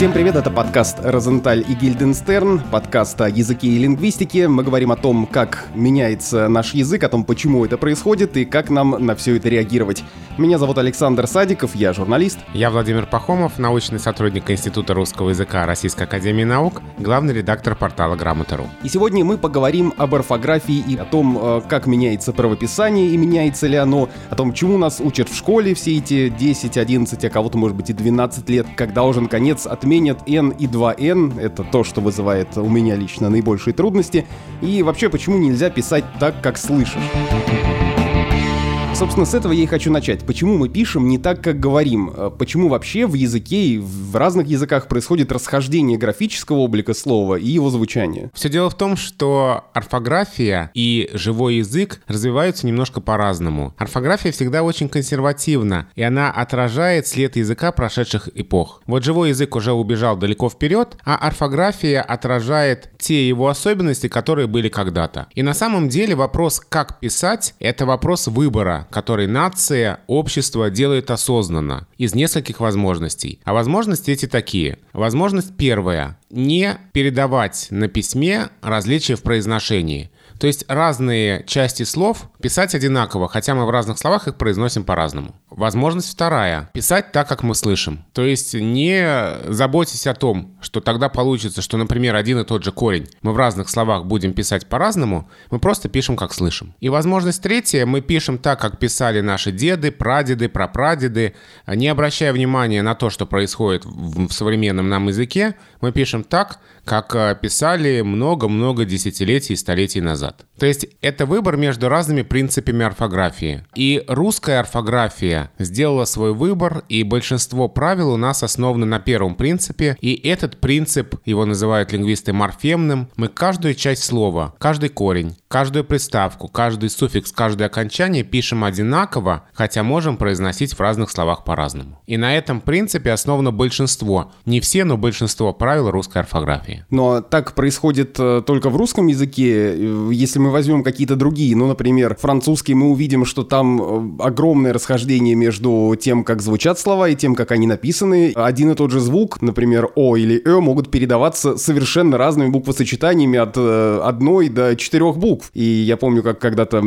Всем привет, это подкаст «Розенталь и Гильденстерн», подкаст о языке и лингвистике. Мы говорим о том, как меняется наш язык, о том, почему это происходит и как нам на все это реагировать. Меня зовут Александр Садиков, я журналист. Я Владимир Пахомов, научный сотрудник Института русского языка Российской Академии Наук, главный редактор портала Грамота.ру. И сегодня мы поговорим об орфографии и о том, э, как меняется правописание и меняется ли оно, о том, чему нас учат в школе все эти 10, 11, а кого-то, может быть, и 12 лет, когда уже, наконец, отменят n и 2n, это то, что вызывает у меня лично наибольшие трудности, и вообще, почему нельзя писать так, как слышишь. Собственно, с этого я и хочу начать. Почему мы пишем не так, как говорим? Э, почему вообще в языке и в разных языках происходит расхождение графического облика слова и его звучания? Все дело в том, что орфография и живой язык развиваются немножко по-разному. Орфография всегда очень консервативна, и она отражает след языка прошедших эпох. Вот живой язык уже убежал далеко вперед, а орфография отражает те его особенности, которые были когда-то. И на самом деле вопрос, как писать, это вопрос выбора, который нация, общество делает осознанно, из нескольких возможностей. А возможности эти такие. Возможность первая – не передавать на письме различия в произношении – то есть разные части слов писать одинаково, хотя мы в разных словах их произносим по-разному. Возможность вторая. Писать так, как мы слышим. То есть не заботьтесь о том, что тогда получится, что, например, один и тот же корень мы в разных словах будем писать по-разному, мы просто пишем, как слышим. И возможность третья. Мы пишем так, как писали наши деды, прадеды, прапрадеды, не обращая внимания на то, что происходит в современном нам языке, мы пишем так, как э, писали много-много десятилетий и столетий назад. То есть это выбор между разными принципами орфографии. И русская орфография сделала свой выбор, и большинство правил у нас основаны на первом принципе, и этот принцип, его называют лингвисты морфемным, мы каждую часть слова, каждый корень, каждую приставку, каждый суффикс, каждое окончание пишем одинаково, хотя можем произносить в разных словах по-разному. И на этом принципе основано большинство, не все, но большинство правил русской орфографии. Но так происходит э, только в русском языке. Если мы возьмем какие-то другие, ну, например, французский, мы увидим, что там э, огромное расхождение между тем, как звучат слова, и тем, как они написаны. Один и тот же звук, например, О или Э, могут передаваться совершенно разными буквосочетаниями от э, одной до четырех букв. И я помню, как когда-то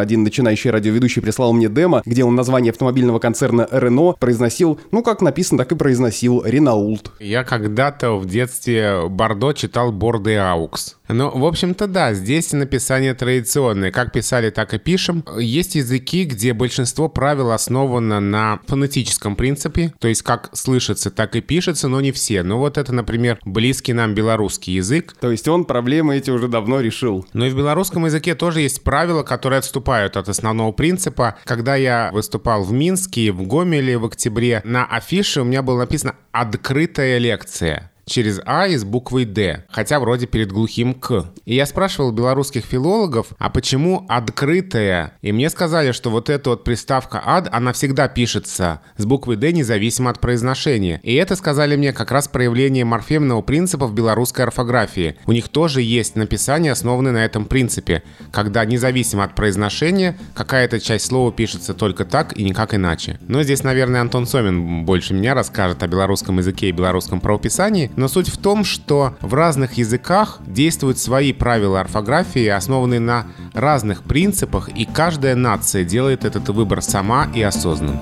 один начинающий радиоведущий прислал мне демо, где он название автомобильного концерна Рено произносил, ну, как написано, так и произносил, Ренаулт. Я когда-то в детстве Бордо читал Борде Аукс. Ну, в общем-то, да, здесь написание традиционное. Как писали, так и пишем. Есть языки, где большинство правил основано на фонетическом принципе, то есть как слышится, так и пишется, но не все. Ну вот это, например, близкий нам белорусский язык. То есть он проблемы эти уже давно решил. Но и в белорусском языке тоже есть правила, которые отступают от основного принципа. Когда я выступал в Минске, в Гомеле в октябре, на афише у меня было написано «Открытая лекция» через А и с буквой Д, хотя вроде перед глухим К. И я спрашивал белорусских филологов, а почему открытая? И мне сказали, что вот эта вот приставка «ад», она всегда пишется с буквой «д» независимо от произношения. И это, сказали мне, как раз проявление морфемного принципа в белорусской орфографии. У них тоже есть написание, основанное на этом принципе, когда независимо от произношения какая-то часть слова пишется только так и никак иначе. Но здесь, наверное, Антон Сомин больше меня расскажет о белорусском языке и белорусском правописании, но суть в том, что в разных языках действуют свои правила орфографии, основанные на разных принципах, и каждая нация делает этот выбор сама и осознанно.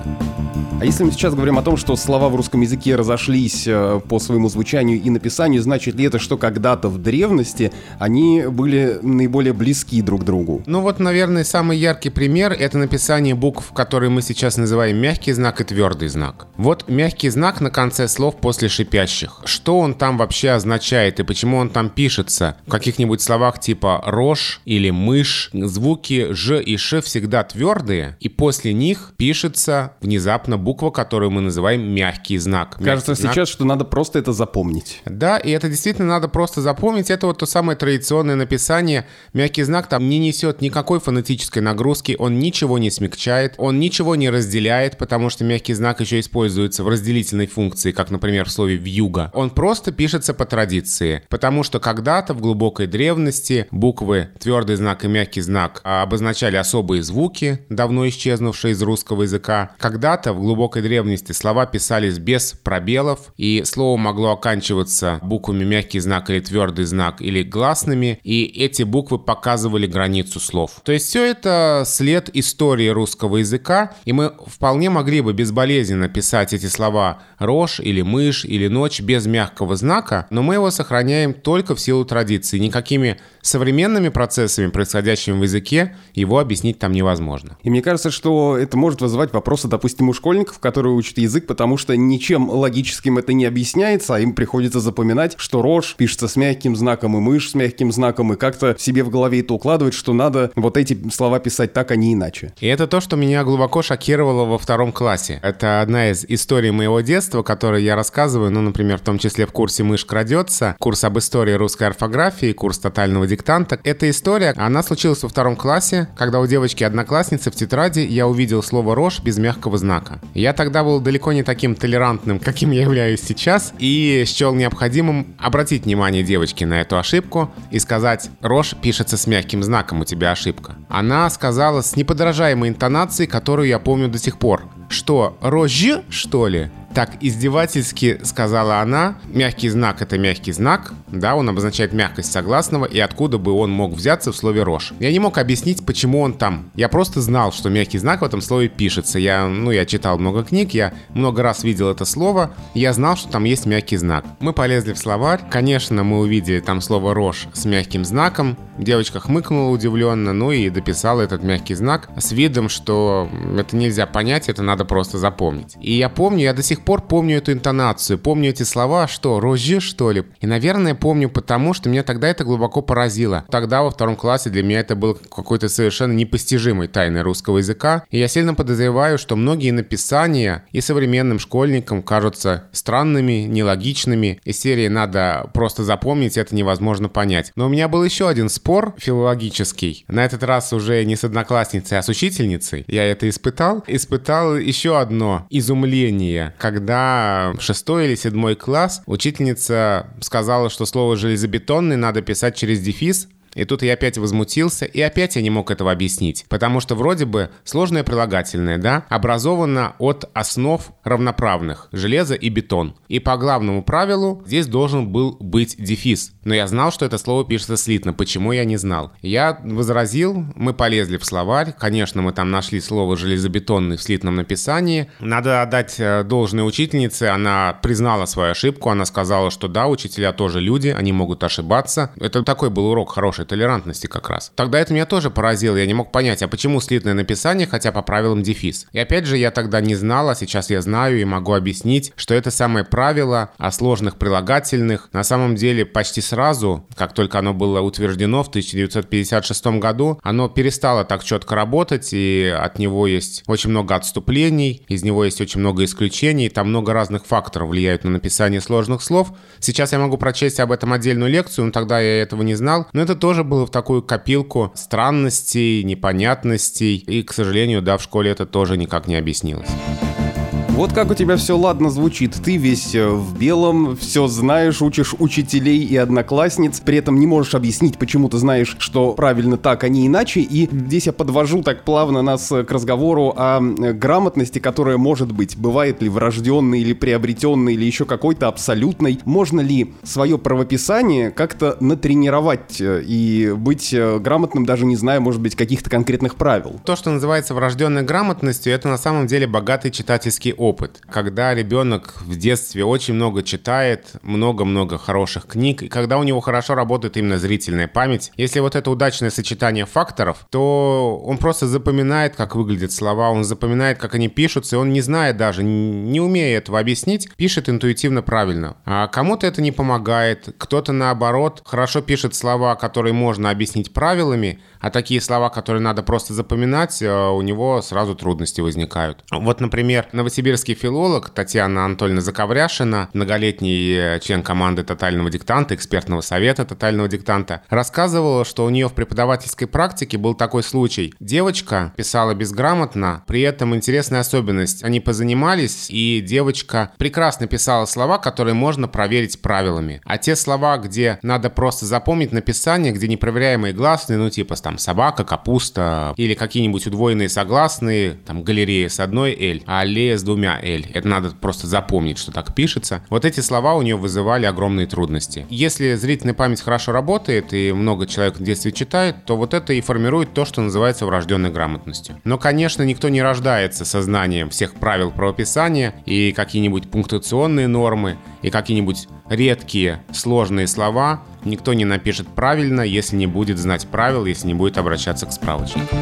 А если мы сейчас говорим о том, что слова в русском языке разошлись э, по своему звучанию и написанию, значит ли это, что когда-то в древности они были наиболее близки друг к другу? Ну вот, наверное, самый яркий пример — это написание букв, которые мы сейчас называем мягкий знак и твердый знак. Вот мягкий знак на конце слов после шипящих. Что он там вообще означает и почему он там пишется? В каких-нибудь словах типа «рожь» или «мышь» звуки «ж» и «ш» всегда твердые, и после них пишется внезапно буква которую мы называем мягкий знак. Кажется мягкий сейчас, знак. что надо просто это запомнить. Да, и это действительно надо просто запомнить. Это вот то самое традиционное написание. Мягкий знак там не несет никакой фонетической нагрузки, он ничего не смягчает, он ничего не разделяет, потому что мягкий знак еще используется в разделительной функции, как, например, в слове «вьюга». Он просто пишется по традиции, потому что когда-то в глубокой древности буквы твердый знак и мягкий знак обозначали особые звуки, давно исчезнувшие из русского языка. Когда-то в глубокой древности слова писались без пробелов, и слово могло оканчиваться буквами мягкий знак или твердый знак, или гласными, и эти буквы показывали границу слов. То есть все это след истории русского языка, и мы вполне могли бы безболезненно писать эти слова «рожь» или «мышь» или «ночь» без мягкого знака, но мы его сохраняем только в силу традиции. Никакими современными процессами, происходящими в языке, его объяснить там невозможно. И мне кажется, что это может вызывать вопросы, допустим, у школьников, которые учат язык, потому что ничем логическим это не объясняется, а им приходится запоминать, что рожь пишется с мягким знаком и мышь с мягким знаком, и как-то себе в голове это укладывать, что надо вот эти слова писать так, а не иначе. И это то, что меня глубоко шокировало во втором классе. Это одна из историй моего детства, которую я рассказываю, ну, например, в том числе в курсе «Мышь крадется», курс об истории русской орфографии, курс тотального диктанта. Эта история, она случилась во втором классе, когда у девочки-одноклассницы в тетради я увидел слово «рожь» без мягкого знака. Я тогда был далеко не таким толерантным, каким я являюсь сейчас, и счел необходимым обратить внимание девочки на эту ошибку и сказать «рожь пишется с мягким знаком, у тебя ошибка». Она сказала с неподражаемой интонацией, которую я помню до сих пор. Что, рожь, что ли? Так издевательски сказала она. Мягкий знак — это мягкий знак. Да, он обозначает мягкость согласного, и откуда бы он мог взяться в слове «рожь». Я не мог объяснить, почему он там. Я просто знал, что мягкий знак в этом слове пишется. Я, ну, я читал много книг, я много раз видел это слово, я знал, что там есть мягкий знак. Мы полезли в словарь. Конечно, мы увидели там слово «рожь» с мягким знаком. Девочка хмыкнула удивленно, ну и дописала этот мягкий знак с видом, что это нельзя понять, это надо просто запомнить. И я помню, я до сих пор помню эту интонацию, помню эти слова, что, рожи, что ли? И, наверное, помню потому, что меня тогда это глубоко поразило. Тогда во втором классе для меня это был какой-то совершенно непостижимой тайной русского языка. И я сильно подозреваю, что многие написания и современным школьникам кажутся странными, нелогичными. Из серии надо просто запомнить, это невозможно понять. Но у меня был еще один спор филологический. На этот раз уже не с одноклассницей, а с учительницей. Я это испытал. Испытал еще одно изумление, когда шестой или седьмой класс учительница сказала, что слово «железобетонный» надо писать через дефис, и тут я опять возмутился, и опять я не мог этого объяснить. Потому что вроде бы сложное прилагательное, да, образовано от основ равноправных – железо и бетон. И по главному правилу здесь должен был быть дефис. Но я знал, что это слово пишется слитно. Почему я не знал? Я возразил, мы полезли в словарь. Конечно, мы там нашли слово «железобетонный» в слитном написании. Надо отдать э, должное учительнице. Она признала свою ошибку. Она сказала, что да, учителя тоже люди, они могут ошибаться. Это такой был урок хороший толерантности как раз. Тогда это меня тоже поразило, я не мог понять, а почему слитное написание, хотя по правилам дефис. И опять же, я тогда не знал, а сейчас я знаю и могу объяснить, что это самое правило о сложных прилагательных. На самом деле, почти сразу, как только оно было утверждено в 1956 году, оно перестало так четко работать, и от него есть очень много отступлений, из него есть очень много исключений, там много разных факторов влияют на написание сложных слов. Сейчас я могу прочесть об этом отдельную лекцию, но тогда я этого не знал. Но это тоже тоже было в такую копилку странностей, непонятностей. И, к сожалению, да, в школе это тоже никак не объяснилось. Вот как у тебя все ладно звучит. Ты весь э, в белом, все знаешь, учишь учителей и одноклассниц, при этом не можешь объяснить, почему ты знаешь, что правильно так, а не иначе. И здесь я подвожу так плавно нас э, к разговору о э, грамотности, которая может быть. Бывает ли врожденной или приобретенной, или еще какой-то абсолютной. Можно ли свое правописание как-то натренировать и быть грамотным, даже не зная, может быть, каких-то конкретных правил? То, что называется врожденной грамотностью, это на самом деле богатый читательский опыт опыт. Когда ребенок в детстве очень много читает, много-много хороших книг, и когда у него хорошо работает именно зрительная память, если вот это удачное сочетание факторов, то он просто запоминает, как выглядят слова, он запоминает, как они пишутся, и он не знает даже, не умея этого объяснить, пишет интуитивно правильно. А кому-то это не помогает, кто-то наоборот хорошо пишет слова, которые можно объяснить правилами, а такие слова, которые надо просто запоминать, э, у него сразу трудности возникают. Вот, например, новосибирский филолог Татьяна Анатольевна Заковряшина, многолетний э, член команды «Тотального диктанта», экспертного совета «Тотального диктанта», рассказывала, что у нее в преподавательской практике был такой случай. Девочка писала безграмотно, при этом интересная особенность. Они позанимались, и девочка прекрасно писала слова, которые можно проверить правилами. А те слова, где надо просто запомнить написание, где непроверяемые гласные, ну типа там собака, капуста или какие-нибудь удвоенные согласные, там галерея с одной «л», а аллея с двумя «л». Это надо просто запомнить, что так пишется. Вот эти слова у нее вызывали огромные трудности. Если зрительная память хорошо работает и много человек в детстве читает, то вот это и формирует то, что называется врожденной грамотностью. Но, конечно, никто не рождается со знанием всех правил правописания и какие-нибудь пунктуационные нормы, и какие-нибудь редкие сложные слова никто не напишет правильно, если не будет знать правил, если не будет обращаться к справочнику.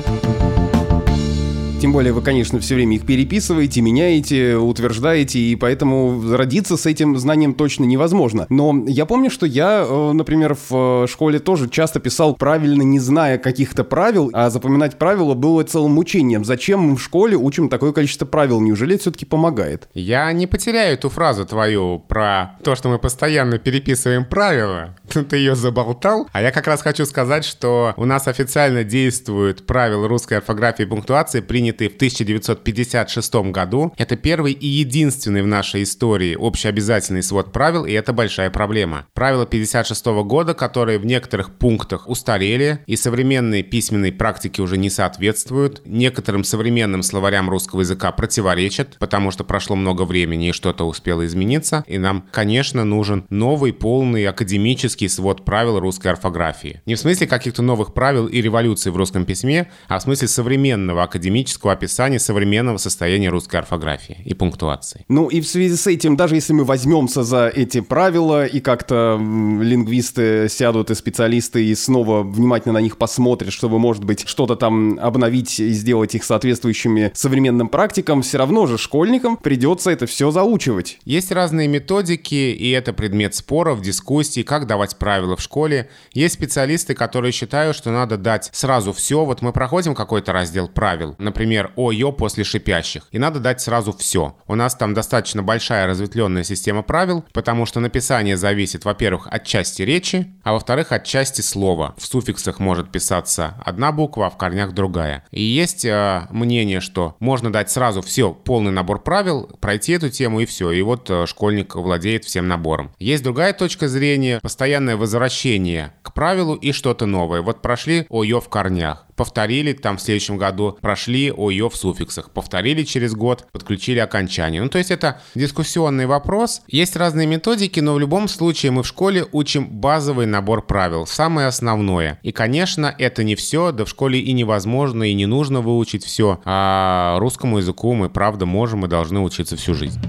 Тем более вы, конечно, все время их переписываете, меняете, утверждаете, и поэтому родиться с этим знанием точно невозможно. Но я помню, что я, э, например, в э, школе тоже часто писал правильно, не зная каких-то правил, а запоминать правила было целым мучением. Зачем мы в школе учим такое количество правил? Неужели это все-таки помогает? Я не потеряю эту фразу твою про то, что мы постоянно переписываем правила. Ты ее заболтал. А я как раз хочу сказать, что у нас официально действуют правила русской орфографии и пунктуации, принятые в 1956 году. Это первый и единственный в нашей истории общеобязательный свод правил, и это большая проблема. Правила 56 года, которые в некоторых пунктах устарели и современной письменной практике уже не соответствуют, некоторым современным словарям русского языка противоречат, потому что прошло много времени и что-то успело измениться, и нам, конечно, нужен новый полный академический свод правил русской орфографии. Не в смысле каких-то новых правил и революций в русском письме, а в смысле современного академического описания современного состояния русской орфографии и пунктуации. Ну и в связи с этим, даже если мы возьмемся за эти правила и как-то лингвисты сядут и специалисты и снова внимательно на них посмотрят, чтобы, может быть, что-то там обновить и сделать их соответствующими современным практикам, все равно же школьникам придется это все заучивать. Есть разные методики, и это предмет споров, дискуссий, как давать правила в школе. Есть специалисты, которые считают, что надо дать сразу все. Вот мы проходим какой-то раздел правил, например, ОЙО после шипящих. И надо дать сразу все. У нас там достаточно большая разветвленная система правил, потому что написание зависит, во-первых, от части речи, а во-вторых, от части слова. В суффиксах может писаться одна буква, а в корнях другая. И есть э, мнение, что можно дать сразу все, полный набор правил, пройти эту тему и все. И вот э, школьник владеет всем набором. Есть другая точка зрения, постоянное возвращение к правилу и что-то новое. Вот прошли ОЙО в корнях повторили там в следующем году, прошли ОЙО в суффиксах, повторили через год, подключили окончание. Ну, то есть это дискуссионный вопрос. Есть разные методики, но в любом случае мы в школе учим базовый набор правил, самое основное. И, конечно, это не все, да в школе и невозможно, и не нужно выучить все. А русскому языку мы, правда, можем и должны учиться всю жизнь.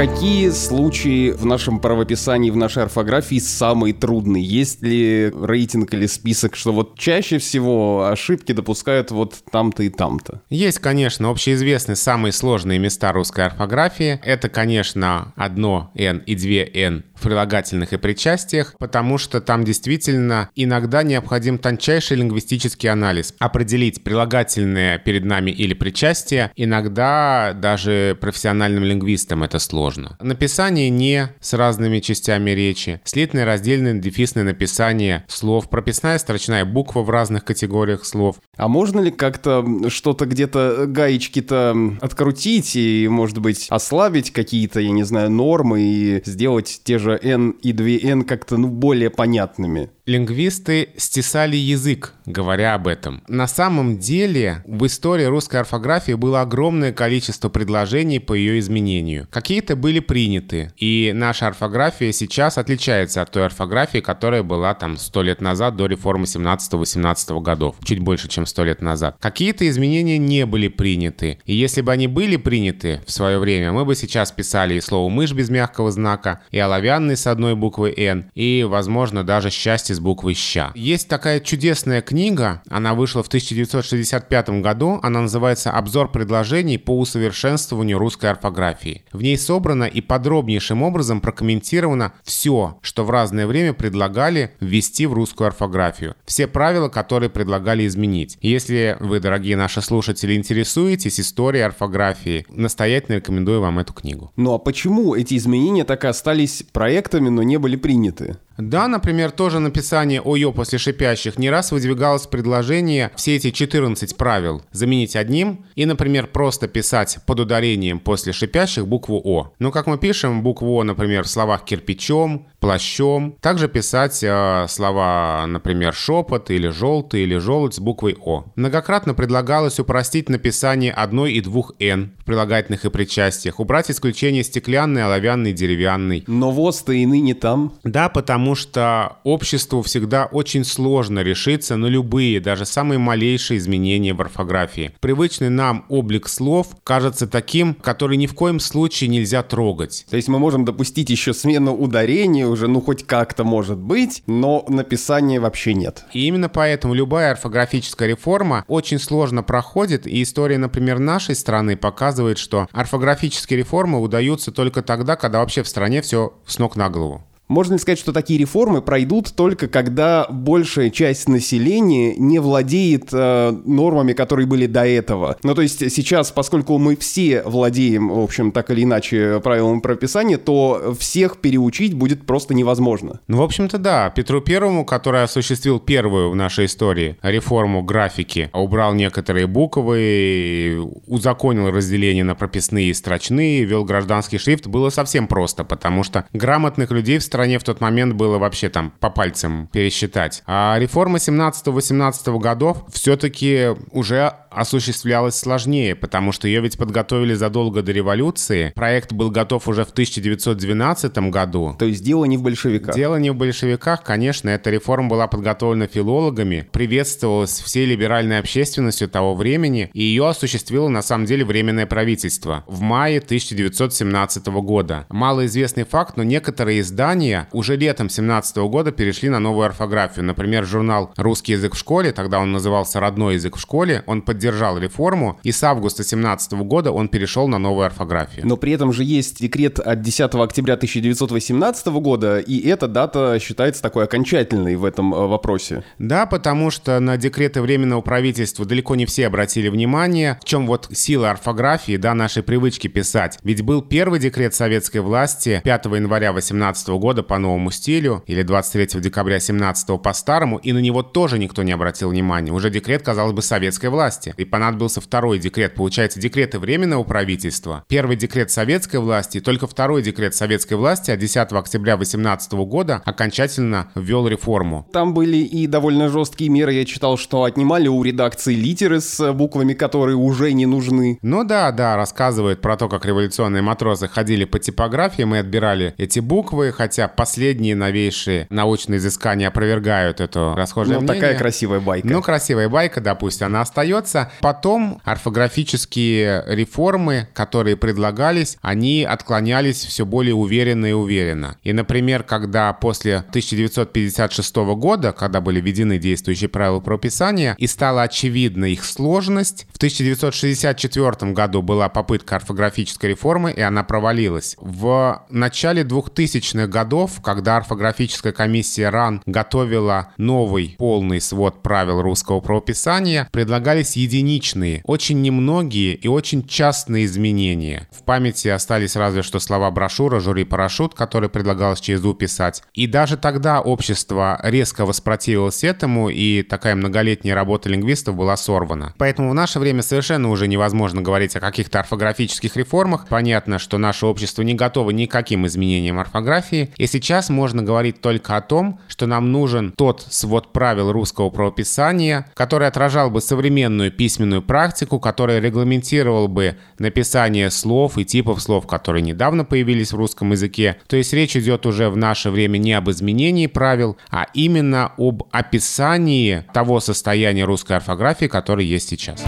Какие случаи в нашем правописании, в нашей орфографии самые трудные? Есть ли рейтинг или список, что вот чаще всего ошибки допускают вот там-то и там-то? Есть, конечно, общеизвестные самые сложные места русской орфографии. Это, конечно, одно «н» и две «н» в прилагательных и причастиях, потому что там действительно иногда необходим тончайший лингвистический анализ. Определить прилагательное перед нами или причастие иногда даже профессиональным лингвистам это сложно. Написание «не» с разными частями речи, слитное, раздельное, дефисное написание слов, прописная строчная буква в разных категориях слов. А можно ли как-то что-то где-то гаечки-то открутить и, может быть, ослабить какие-то, я не знаю, нормы и сделать те же N и 2N как-то ну, более понятными. Лингвисты стесали язык, говоря об этом. На самом деле в истории русской орфографии было огромное количество предложений по ее изменению. Какие-то были приняты, и наша орфография сейчас отличается от той орфографии, которая была там сто лет назад до реформы 17-18 годов, чуть больше, чем сто лет назад. Какие-то изменения не были приняты, и если бы они были приняты в свое время, мы бы сейчас писали и слово «мышь» без мягкого знака, и оловянный с одной буквой «н», и, возможно, даже «счастье» с буквой «ща». Есть такая чудесная книга, она вышла в 1965 году, она называется «Обзор предложений по усовершенствованию русской орфографии». В ней собрано и подробнейшим образом прокомментировано все, что в разное время предлагали ввести в русскую орфографию. Все правила, которые предлагали изменить. Если вы, дорогие наши слушатели, интересуетесь историей орфографии, настоятельно рекомендую вам эту книгу. Ну а почему эти изменения так и остались проектами, но не были приняты? Да, например, тоже написание ОЙО после шипящих не раз выдвигалось предложение все эти 14 правил заменить одним и, например, просто писать под ударением после шипящих букву О. Но как мы пишем букву О, например, в словах кирпичом, плащом. Также писать э, слова, например, шепот или желтый или желудь с буквой О. Многократно предлагалось упростить написание одной и двух «н» в прилагательных и причастиях, убрать исключение стеклянный, оловянный, деревянный. Но ВОЗ-то и ныне там. Да, потому что обществу всегда очень сложно решиться на любые, даже самые малейшие изменения в орфографии. Привычный нам облик слов кажется таким, который ни в коем случае нельзя трогать. То есть мы можем допустить еще смену ударения, уже, ну, хоть как-то может быть, но написания вообще нет. И именно поэтому любая орфографическая реформа очень сложно проходит, и история, например, нашей страны показывает, что орфографические реформы удаются только тогда, когда вообще в стране все с ног на голову. Можно ли сказать, что такие реформы пройдут только когда большая часть населения не владеет э, нормами, которые были до этого? Ну, то есть сейчас, поскольку мы все владеем, в общем, так или иначе правилами прописания, то всех переучить будет просто невозможно. Ну, в общем-то, да. Петру Первому, который осуществил первую в нашей истории реформу графики, убрал некоторые буквы, узаконил разделение на прописные и строчные, вел гражданский шрифт, было совсем просто, потому что грамотных людей в стране стране в тот момент было вообще там по пальцам пересчитать. А реформа 17-18 годов все-таки уже осуществлялась сложнее, потому что ее ведь подготовили задолго до революции. Проект был готов уже в 1912 году. То есть дело не в большевиках? Дело не в большевиках, конечно. Эта реформа была подготовлена филологами, приветствовалась всей либеральной общественностью того времени, и ее осуществило на самом деле Временное правительство в мае 1917 года. Малоизвестный факт, но некоторые издания издания уже летом 17 года перешли на новую орфографию. Например, журнал «Русский язык в школе», тогда он назывался «Родной язык в школе», он поддержал реформу, и с августа 17 года он перешел на новую орфографию. Но при этом же есть декрет от 10 октября 1918 года, и эта дата считается такой окончательной в этом э, вопросе. Да, потому что на декреты Временного правительства далеко не все обратили внимание, в чем вот сила орфографии, да, нашей привычки писать. Ведь был первый декрет советской власти 5 января 18 года, года по новому стилю или 23 декабря 17 по старому, и на него тоже никто не обратил внимания. Уже декрет, казалось бы, советской власти. И понадобился второй декрет. Получается, декреты Временного правительства, первый декрет советской власти, и только второй декрет советской власти от 10 октября 18 года окончательно ввел реформу. Там были и довольно жесткие меры. Я читал, что отнимали у редакции литеры с буквами, которые уже не нужны. Ну да, да, рассказывает про то, как революционные матросы ходили по типографии, мы отбирали эти буквы, хотя последние новейшие научные изыскания опровергают эту расхожее ну, мнение. такая красивая байка. Ну, красивая байка, да, пусть она остается. Потом орфографические реформы, которые предлагались, они отклонялись все более уверенно и уверенно. И, например, когда после 1956 года, когда были введены действующие правила прописания, и стала очевидна их сложность, в 1964 году была попытка орфографической реформы, и она провалилась. В начале 2000-х годов годов, когда орфографическая комиссия РАН готовила новый полный свод правил русского правописания, предлагались единичные, очень немногие и очень частные изменения. В памяти остались разве что слова брошюра «Жюри парашют», который предлагалось через «У» писать. И даже тогда общество резко воспротивилось этому, и такая многолетняя работа лингвистов была сорвана. Поэтому в наше время совершенно уже невозможно говорить о каких-то орфографических реформах. Понятно, что наше общество не готово никаким изменениям орфографии, и сейчас можно говорить только о том, что нам нужен тот свод правил русского правописания, который отражал бы современную письменную практику, который регламентировал бы написание слов и типов слов, которые недавно появились в русском языке. То есть речь идет уже в наше время не об изменении правил, а именно об описании того состояния русской орфографии, которое есть сейчас.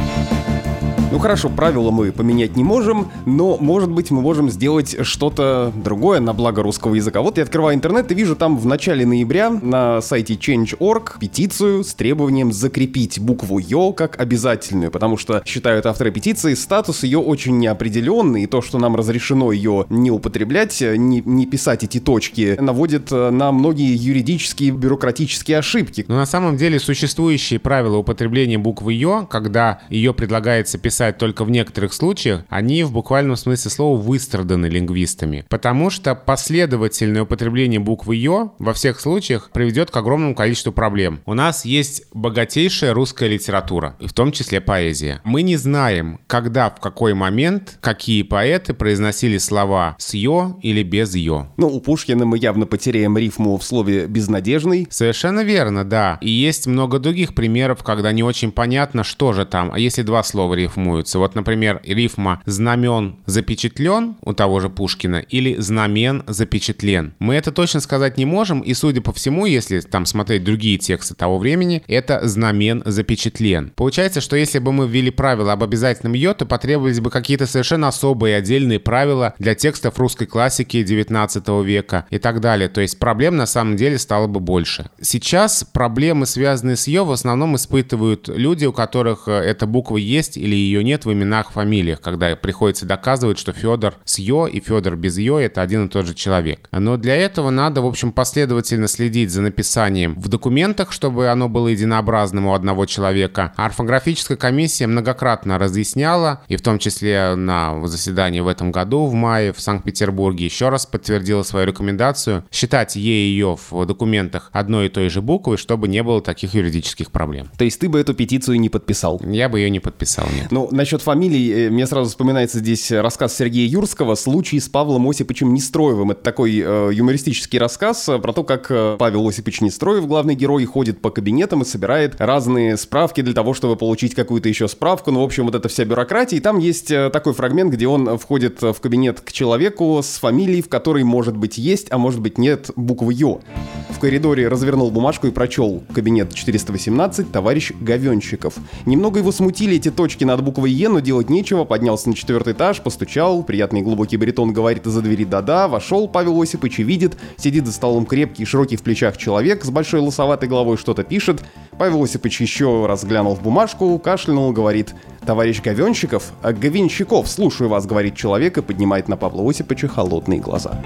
Ну хорошо, правила мы поменять не можем, но, может быть, мы можем сделать что-то другое на благо русского языка. Вот я открываю интернет и вижу там в начале ноября на сайте Change.org петицию с требованием закрепить букву Ё как обязательную, потому что, считают авторы петиции, статус ее очень неопределенный, и то, что нам разрешено ее не употреблять, не, не писать эти точки, наводит на многие юридические бюрократические ошибки. Но на самом деле существующие правила употребления буквы Ё, когда ее предлагается писать писать только в некоторых случаях, они в буквальном смысле слова выстраданы лингвистами. Потому что последовательное употребление буквы «ё» во всех случаях приведет к огромному количеству проблем. У нас есть богатейшая русская литература, и в том числе поэзия. Мы не знаем, когда, в какой момент, какие поэты произносили слова с «ё» или без «ё». Ну, у Пушкина мы явно потеряем рифму в слове «безнадежный». Совершенно верно, да. И есть много других примеров, когда не очень понятно, что же там. А если два слова рифмуются? Вот, например, рифма «знамен запечатлен» у того же Пушкина или «знамен запечатлен». Мы это точно сказать не можем, и, судя по всему, если там смотреть другие тексты того времени, это «знамен запечатлен». Получается, что если бы мы ввели правила об обязательном «ё», то потребовались бы какие-то совершенно особые отдельные правила для текстов русской классики 19 века и так далее. То есть проблем на самом деле стало бы больше. Сейчас проблемы, связанные с «ё», в основном испытывают люди, у которых э, эта буква есть или ее нет в именах, фамилиях, когда приходится доказывать, что Федор с «ё» и Федор без «ё» — это один и тот же человек. Но для этого надо, в общем, последовательно следить за написанием в документах, чтобы оно было единообразным у одного человека. орфографическая комиссия многократно разъясняла, и в том числе на заседании в этом году, в мае, в Санкт-Петербурге, еще раз подтвердила свою рекомендацию считать «е» и «ё» в документах одной и той же буквы, чтобы не было таких юридических проблем. То есть ты бы эту петицию не подписал? Я бы ее не подписал, нет. Ну, насчет фамилий, э, мне сразу вспоминается здесь рассказ Сергея Юрского «Случай с Павлом Осиповичем Нестроевым». Это такой э, юмористический рассказ про то, как э, Павел Осипович Нестроев, главный герой, ходит по кабинетам и собирает разные справки для того, чтобы получить какую-то еще справку. Ну, в общем, вот эта вся бюрократия. И там есть э, такой фрагмент, где он входит в кабинет к человеку с фамилией, в которой, может быть, есть, а может быть, нет буквы «ё». В коридоре развернул бумажку и прочел «Кабинет 418, товарищ Говенщиков». Немного его смутили эти точки над буквой «Е», но делать нечего, поднялся на четвертый этаж, постучал, приятный глубокий баритон говорит из-за двери «да-да», вошел Павел Осипович и видит, сидит за столом крепкий, широкий в плечах человек с большой лосоватой головой что-то пишет. Павел Осипович еще раз глянул в бумажку, кашлянул, говорит «Товарищ Говенщиков, а Говенщиков, слушаю вас», говорит человек и поднимает на Павла Осиповича холодные глаза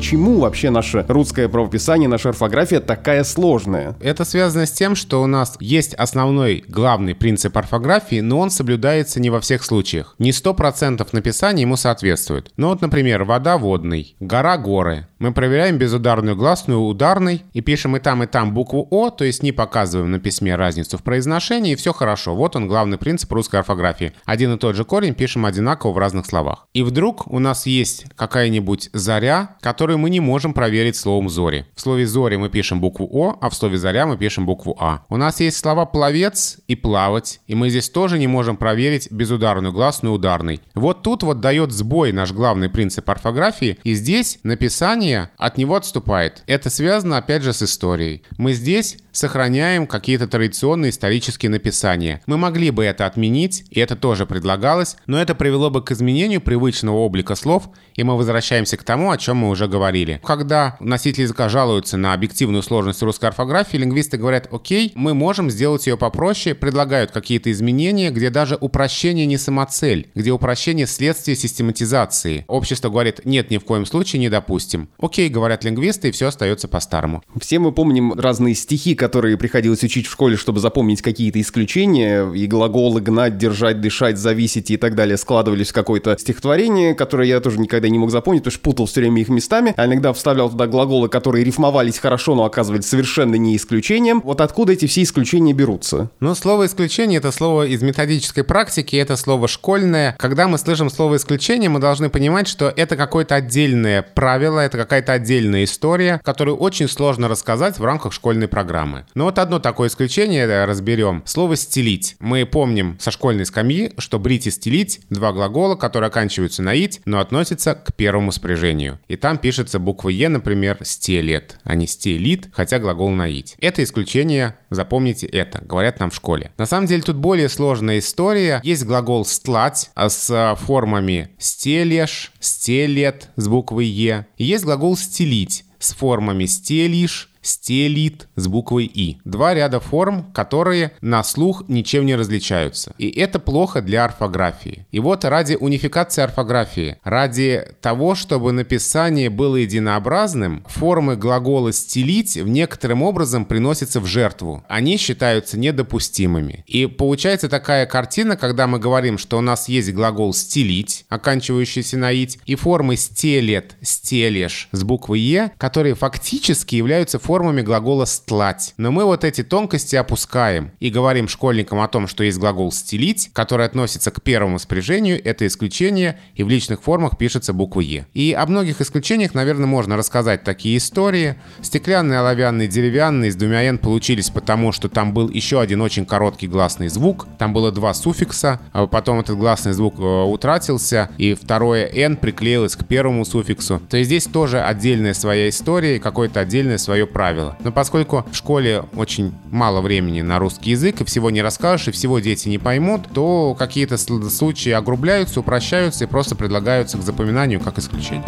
почему вообще наше русское правописание, наша орфография такая сложная? Это связано с тем, что у нас есть основной главный принцип орфографии, но он соблюдается не во всех случаях. Не 100% написания ему соответствует. Ну вот, например, вода водный, гора горы. Мы проверяем безударную гласную ударной и пишем и там, и там букву О, то есть не показываем на письме разницу в произношении, и все хорошо. Вот он главный принцип русской орфографии. Один и тот же корень пишем одинаково в разных словах. И вдруг у нас есть какая-нибудь заря, которую мы не можем проверить словом «зори». В слове «зори» мы пишем букву «о», а в слове «заря» мы пишем букву «а». У нас есть слова «пловец» и «плавать», и мы здесь тоже не можем проверить безударную гласную ударной. Вот тут вот дает сбой наш главный принцип орфографии, и здесь написание от него отступает. Это связано опять же с историей. Мы здесь сохраняем какие-то традиционные исторические написания. Мы могли бы это отменить, и это тоже предлагалось, но это привело бы к изменению привычного облика слов, и мы возвращаемся к тому, о чем мы уже говорили. Когда носители языка жалуются на объективную сложность русской орфографии, лингвисты говорят, окей, мы можем сделать ее попроще, предлагают какие-то изменения, где даже упрощение не самоцель, где упрощение следствие систематизации. Общество говорит, нет, ни в коем случае не допустим. Окей, говорят лингвисты, и все остается по-старому. Все мы помним разные стихи, которые приходилось учить в школе, чтобы запомнить какие-то исключения, и глаголы гнать, держать, дышать, зависеть и так далее складывались в какое-то стихотворение, которое я тоже никогда не мог запомнить, потому что путал все время их местами, а иногда вставлял туда глаголы, которые рифмовались хорошо, но оказывались совершенно не исключением. Вот откуда эти все исключения берутся? Ну, слово «исключение» — это слово из методической практики, это слово школьное. Когда мы слышим слово «исключение», мы должны понимать, что это какое-то отдельное правило, это какая-то отдельная история, которую очень сложно рассказать в рамках школьной программы. Но вот одно такое исключение да, разберем. Слово «стелить». Мы помним со школьной скамьи, что брить и стелить — два глагола, которые оканчиваются на «ить», но относятся к первому спряжению. И там пишется буква «е», например, «стелет», а не «стелит», хотя глагол на «ить». Это исключение, запомните это, говорят нам в школе. На самом деле тут более сложная история. Есть глагол «стлать» с формами «стелешь», «стелет» с буквой «е». И есть глагол «стелить» с формами «стелишь», стелит с буквой «и». Два ряда форм, которые на слух ничем не различаются. И это плохо для орфографии. И вот ради унификации орфографии, ради того, чтобы написание было единообразным, формы глагола «стелить» в некоторым образом приносятся в жертву. Они считаются недопустимыми. И получается такая картина, когда мы говорим, что у нас есть глагол «стелить», оканчивающийся на «ить», и формы «стелет», «стелешь» с буквой «е», которые фактически являются формами глагола «стлать». Но мы вот эти тонкости опускаем и говорим школьникам о том, что есть глагол «стелить», который относится к первому спряжению, это исключение, и в личных формах пишется буква «е». И о многих исключениях, наверное, можно рассказать такие истории. Стеклянные, оловянные, деревянные с двумя «н» получились потому, что там был еще один очень короткий гласный звук, там было два суффикса, а потом этот гласный звук э, утратился, и второе «н» приклеилось к первому суффиксу. То есть здесь тоже отдельная своя история и какое-то отдельное свое правило. Но поскольку в школе очень мало времени на русский язык, и всего не расскажешь, и всего дети не поймут, то какие-то случаи огрубляются, упрощаются и просто предлагаются к запоминанию как исключение.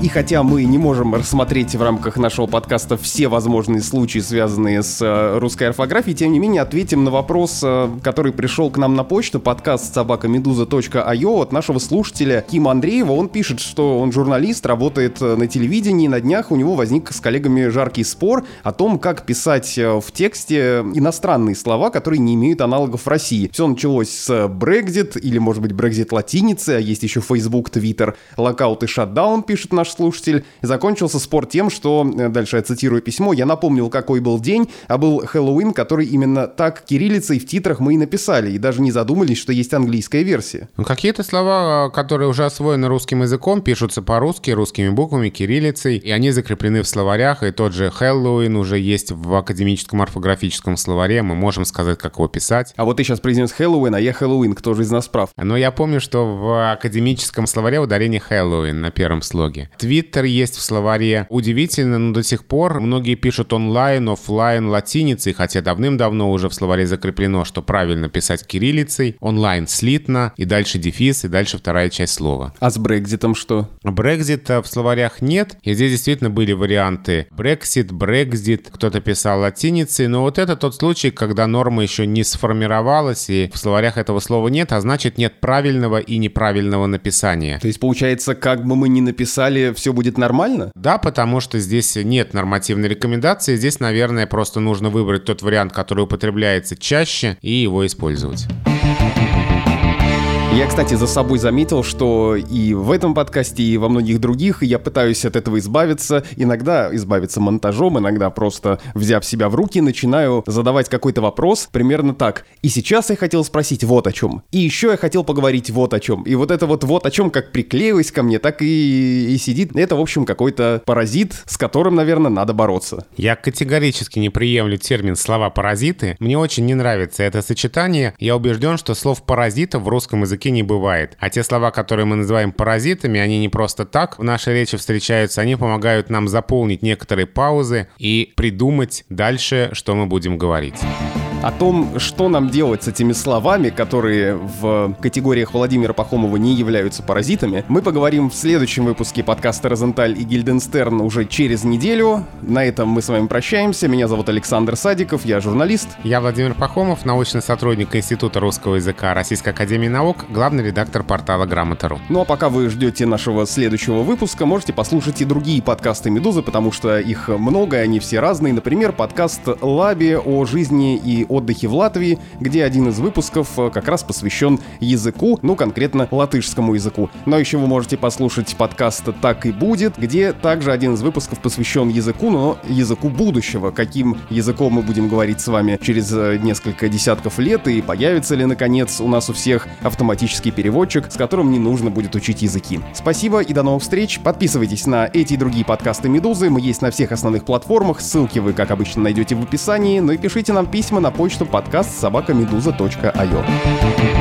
И хотя мы не можем рассмотреть в рамках нашего подкаста все возможные случаи, связанные с э, русской орфографией, тем не менее ответим на вопрос, э, который пришел к нам на почту, podcast собака meduza.io от нашего слушателя Кима Андреева. Он пишет, что он журналист, работает э, на телевидении, на днях у него возник с коллегами жаркий спор о том, как писать в тексте иностранные слова, которые не имеют аналогов в России. Все началось с Brexit, или, может быть, Brexit латиницы, а есть еще Facebook, Twitter, локаут и шатдаун, пишет наш наш слушатель. Закончился спор тем, что, э, дальше я цитирую письмо, я напомнил, какой был день, а был Хэллоуин, который именно так кириллицей в титрах мы и написали, и даже не задумались, что есть английская версия. Ну, какие-то слова, которые уже освоены русским языком, пишутся по-русски, русскими буквами, кириллицей, и они закреплены в словарях, и тот же Хэллоуин уже есть в академическом орфографическом словаре, мы можем сказать, как его писать. А вот ты сейчас произнес Хэллоуин, а я Хэллоуин, кто же из нас прав? Но я помню, что в академическом словаре ударение Хэллоуин на первом слоге. Твиттер есть в словаре. Удивительно, но до сих пор многие пишут онлайн, офлайн, латиницей, хотя давным-давно уже в словаре закреплено, что правильно писать кириллицей. Онлайн слитно, и дальше дефис, и дальше вторая часть слова. А с Брекзитом что? Брекзита в словарях нет, и здесь действительно были варианты Брексит, Брекзит, кто-то писал латиницей, но вот это тот случай, когда норма еще не сформировалась, и в словарях этого слова нет, а значит нет правильного и неправильного написания. То есть получается, как бы мы ни написали все будет нормально? Да, потому что здесь нет нормативной рекомендации. Здесь, наверное, просто нужно выбрать тот вариант, который употребляется чаще, и его использовать. Я, кстати, за собой заметил, что и в этом подкасте, и во многих других я пытаюсь от этого избавиться. Иногда избавиться монтажом, иногда просто взяв себя в руки, начинаю задавать какой-то вопрос примерно так. И сейчас я хотел спросить вот о чем. И еще я хотел поговорить вот о чем. И вот это вот вот о чем как приклеилось ко мне, так и, и сидит. Это, в общем, какой-то паразит, с которым, наверное, надо бороться. Я категорически не приемлю термин «слова паразиты». Мне очень не нравится это сочетание. Я убежден, что слов паразитов в русском языке языке не бывает. А те слова, которые мы называем паразитами, они не просто так в нашей речи встречаются, они помогают нам заполнить некоторые паузы и придумать дальше, что мы будем говорить. О том, что нам делать с этими словами, которые в категориях Владимира Пахомова не являются паразитами, мы поговорим в следующем выпуске подкаста «Розенталь и Гильденстерн» уже через неделю. На этом мы с вами прощаемся. Меня зовут Александр Садиков, я журналист. Я Владимир Пахомов, научный сотрудник Института русского языка Российской Академии Наук, главный редактор портала Грамота.ру. Ну а пока вы ждете нашего следующего выпуска, можете послушать и другие подкасты «Медузы», потому что их много, и они все разные. Например, подкаст «Лаби» о жизни и отдыхе в Латвии, где один из выпусков э, как раз посвящен языку, ну конкретно латышскому языку. Но еще вы можете послушать подкаст «Так и будет», где также один из выпусков посвящен языку, но языку будущего. Каким языком мы будем говорить с вами через э, несколько десятков лет, и появится ли, наконец, у нас у всех автоматический переводчик, с которым не нужно будет учить языки. Спасибо и до новых встреч. Подписывайтесь на эти и другие подкасты «Медузы». Мы есть на всех основных платформах. Ссылки вы, как обычно, найдете в описании. Ну и пишите нам письма на почту подкаст собакамедуза.io.